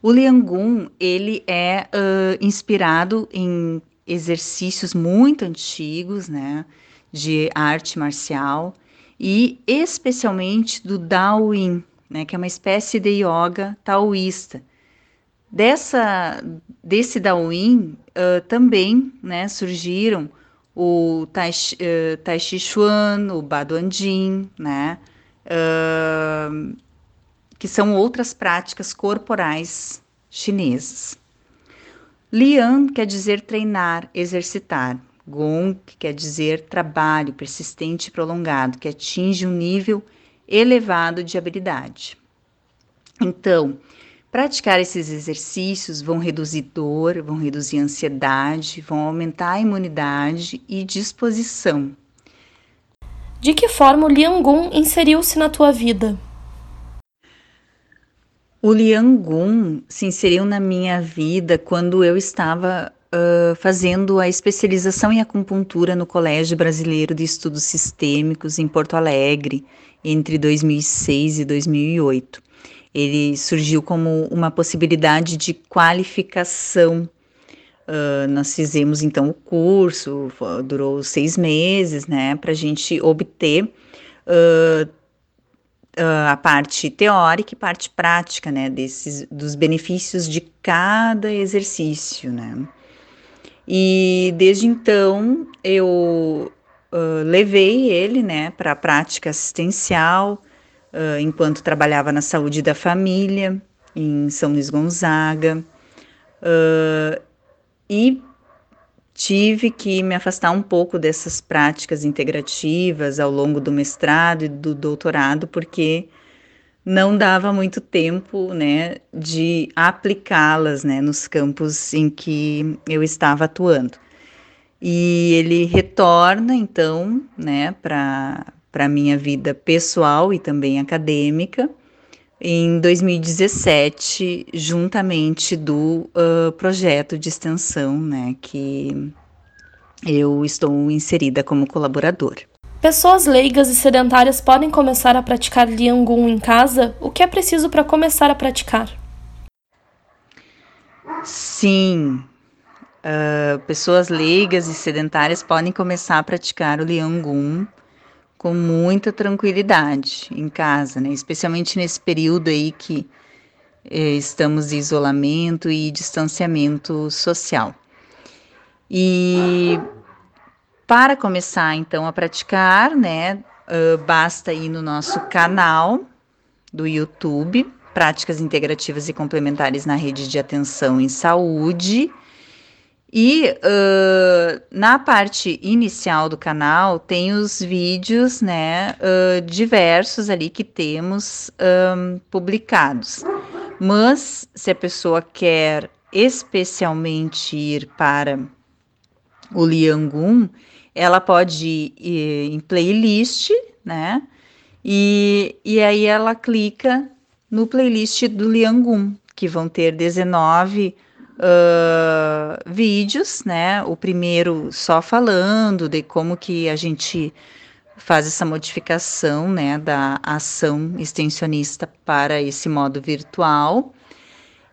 O Liangun, ele é uh, inspirado em exercícios muito antigos, né, de arte marcial e especialmente do Daoyin, né, que é uma espécie de yoga taoísta. Dessa, desse Daoyin uh, também, né, surgiram o Tai, uh, tai Chi Chuan, o Baduanjin, né, uh, que são outras práticas corporais chinesas. Lian quer dizer treinar, exercitar. Gong quer dizer trabalho persistente e prolongado, que atinge um nível elevado de habilidade. Então, praticar esses exercícios vão reduzir dor, vão reduzir ansiedade, vão aumentar a imunidade e disposição. De que forma o Liangun inseriu-se na tua vida? O Liangun se inseriu na minha vida quando eu estava uh, fazendo a especialização em acupuntura no Colégio Brasileiro de Estudos Sistêmicos em Porto Alegre, entre 2006 e 2008. Ele surgiu como uma possibilidade de qualificação. Uh, nós fizemos então o curso, durou seis meses, né, para a gente obter uh, uh, a parte teórica e parte prática, né, desses, dos benefícios de cada exercício, né. E desde então eu uh, levei ele, né, para a prática assistencial, uh, enquanto trabalhava na saúde da família, em São Luís Gonzaga, e tive que me afastar um pouco dessas práticas integrativas ao longo do mestrado e do doutorado, porque não dava muito tempo, né, de aplicá-las, né, nos campos em que eu estava atuando. E ele retorna, então, né, para a minha vida pessoal e também acadêmica, em 2017, juntamente do uh, projeto de extensão, né, que eu estou inserida como colaborador. Pessoas leigas e sedentárias podem começar a praticar Liangun em casa? O que é preciso para começar a praticar? Sim, uh, pessoas leigas e sedentárias podem começar a praticar o Liangun com muita tranquilidade em casa, né? Especialmente nesse período aí que eh, estamos de isolamento e distanciamento social. E para começar então a praticar, né, uh, basta ir no nosso canal do YouTube, Práticas Integrativas e Complementares na Rede de Atenção em Saúde e uh, na parte inicial do canal tem os vídeos, né, uh, diversos ali que temos um, publicados. Mas se a pessoa quer especialmente ir para o Liangun, ela pode ir em playlist, né? E, e aí ela clica no playlist do Liangun, que vão ter 19 uh, vídeos, né? O primeiro só falando de como que a gente faz essa modificação, né, da ação extensionista para esse modo virtual.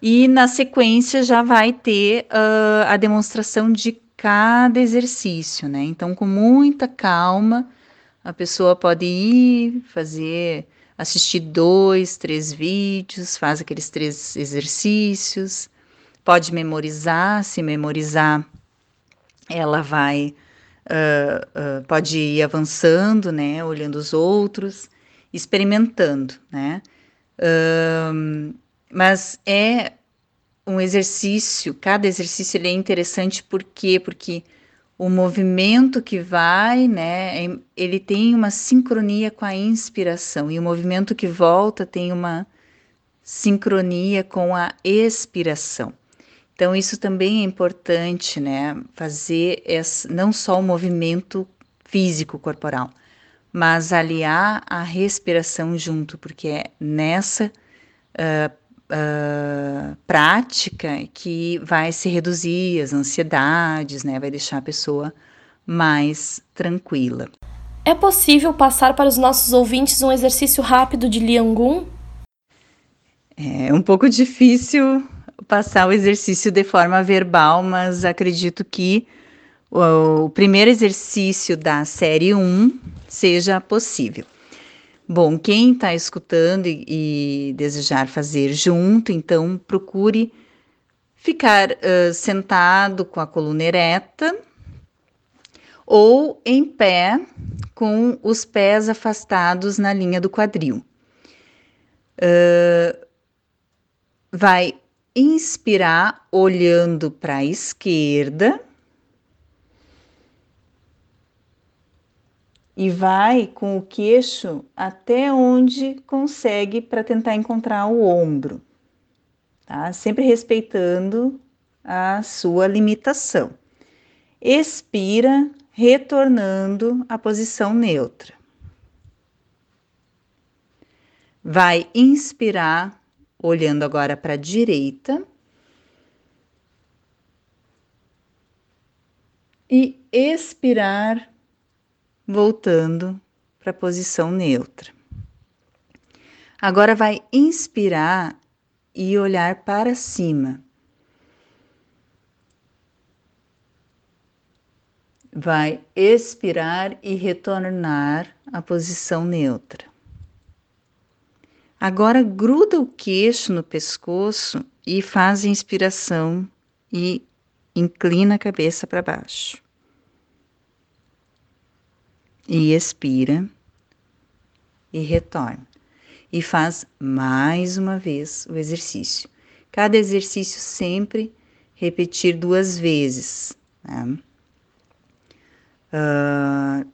E na sequência já vai ter uh, a demonstração de cada exercício, né? Então, com muita calma, a pessoa pode ir fazer, assistir dois, três vídeos, faz aqueles três exercícios, pode memorizar, se memorizar, ela vai, uh, uh, pode ir avançando, né, olhando os outros, experimentando, né, mas é um exercício, cada exercício ele é interessante por quê? Porque o movimento que vai, né, é, ele tem uma sincronia com a inspiração e o movimento que volta tem uma sincronia com a expiração. Então isso também é importante, né, fazer esse, não só o movimento físico corporal, mas aliar a respiração junto, porque é nessa uh, uh, prática que vai se reduzir as ansiedades, né? Vai deixar a pessoa mais tranquila. É possível passar para os nossos ouvintes um exercício rápido de Liangun? É um pouco difícil passar o exercício de forma verbal, mas acredito que o, primeiro exercício da série 1 seja possível. Bom, quem está escutando e, e, desejar fazer junto, então procure ficar uh, sentado com a coluna ereta ou em pé com os pés afastados na linha do quadril. Uh, vai inspirar olhando para a esquerda e vai com o queixo até onde consegue para tentar encontrar o ombro, tá? Sempre respeitando a sua limitação. Expira, retornando à posição neutra. Vai inspirar, olhando agora para a direita. E expirar, voltando para a posição neutra. Agora vai inspirar e olhar para cima. Vai expirar e retornar à posição neutra. Agora gruda o queixo no pescoço e faz inspiração e inclina a cabeça para baixo e expira e retorna. E faz mais uma vez o exercício. Cada exercício sempre repetir duas vezes. Né? Uh,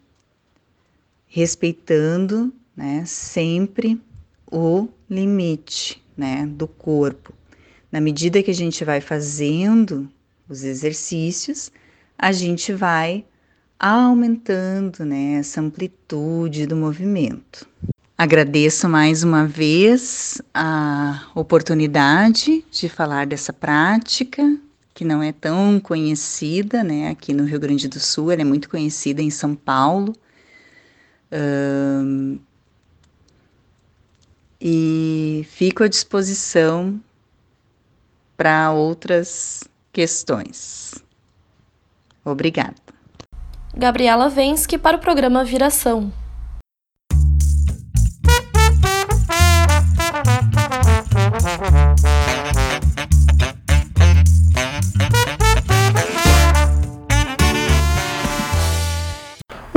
respeitando né, sempre o limite né, do corpo. Na medida que a gente vai fazendo os exercícios, a gente vai aumentando né, essa amplitude do movimento. Agradeço mais uma vez a oportunidade de falar dessa prática, que não é tão conhecida né, aqui no Rio Grande do Sul, ela é muito conhecida em São Paulo. Um, e fico à disposição para outras questões. Obrigada. Gabriela Vensky para o programa Viração.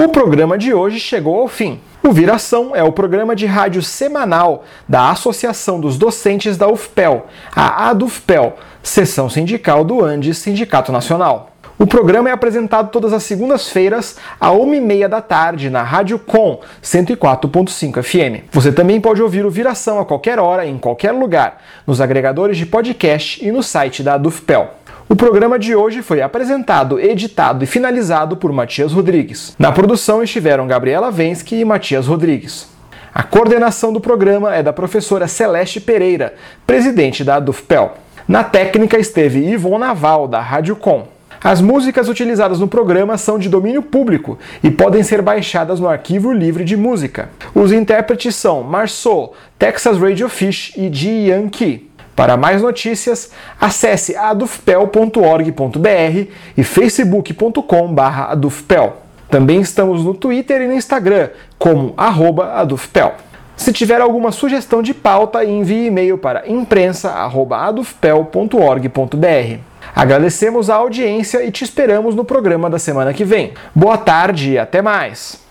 O programa de hoje chegou ao fim. O Viração é o programa de rádio semanal da Associação dos Docentes da UFPEL, a ADUFPEL, seção sindical do Andes Sindicato Nacional. O programa é apresentado todas as segundas-feiras, à 1h30 da tarde, na Rádio Com 104.5 FM. Você também pode ouvir o Viração a qualquer hora, em qualquer lugar, nos agregadores de podcast e no site da Dufpel. O programa de hoje foi apresentado, editado e finalizado por Matias Rodrigues. Na produção estiveram Gabriela Vensky e Matias Rodrigues. A coordenação do programa é da professora Celeste Pereira, presidente da Dufpel. Na técnica esteve Ivon Naval, da Rádio Com. As músicas utilizadas no programa são de domínio público e podem ser baixadas no arquivo livre de música. Os intérpretes são Marceau, Texas Radio Fish e Ji Yankee. Para mais notícias, acesse adufpel.org.br e facebook.com/adufpel. Também estamos no Twitter e no Instagram como @adufpel. Se tiver alguma sugestão de pauta, envie e-mail para imprensa@adufpel.org.br. Agradecemos a audiência e te esperamos no programa da semana que vem. Boa tarde e até mais!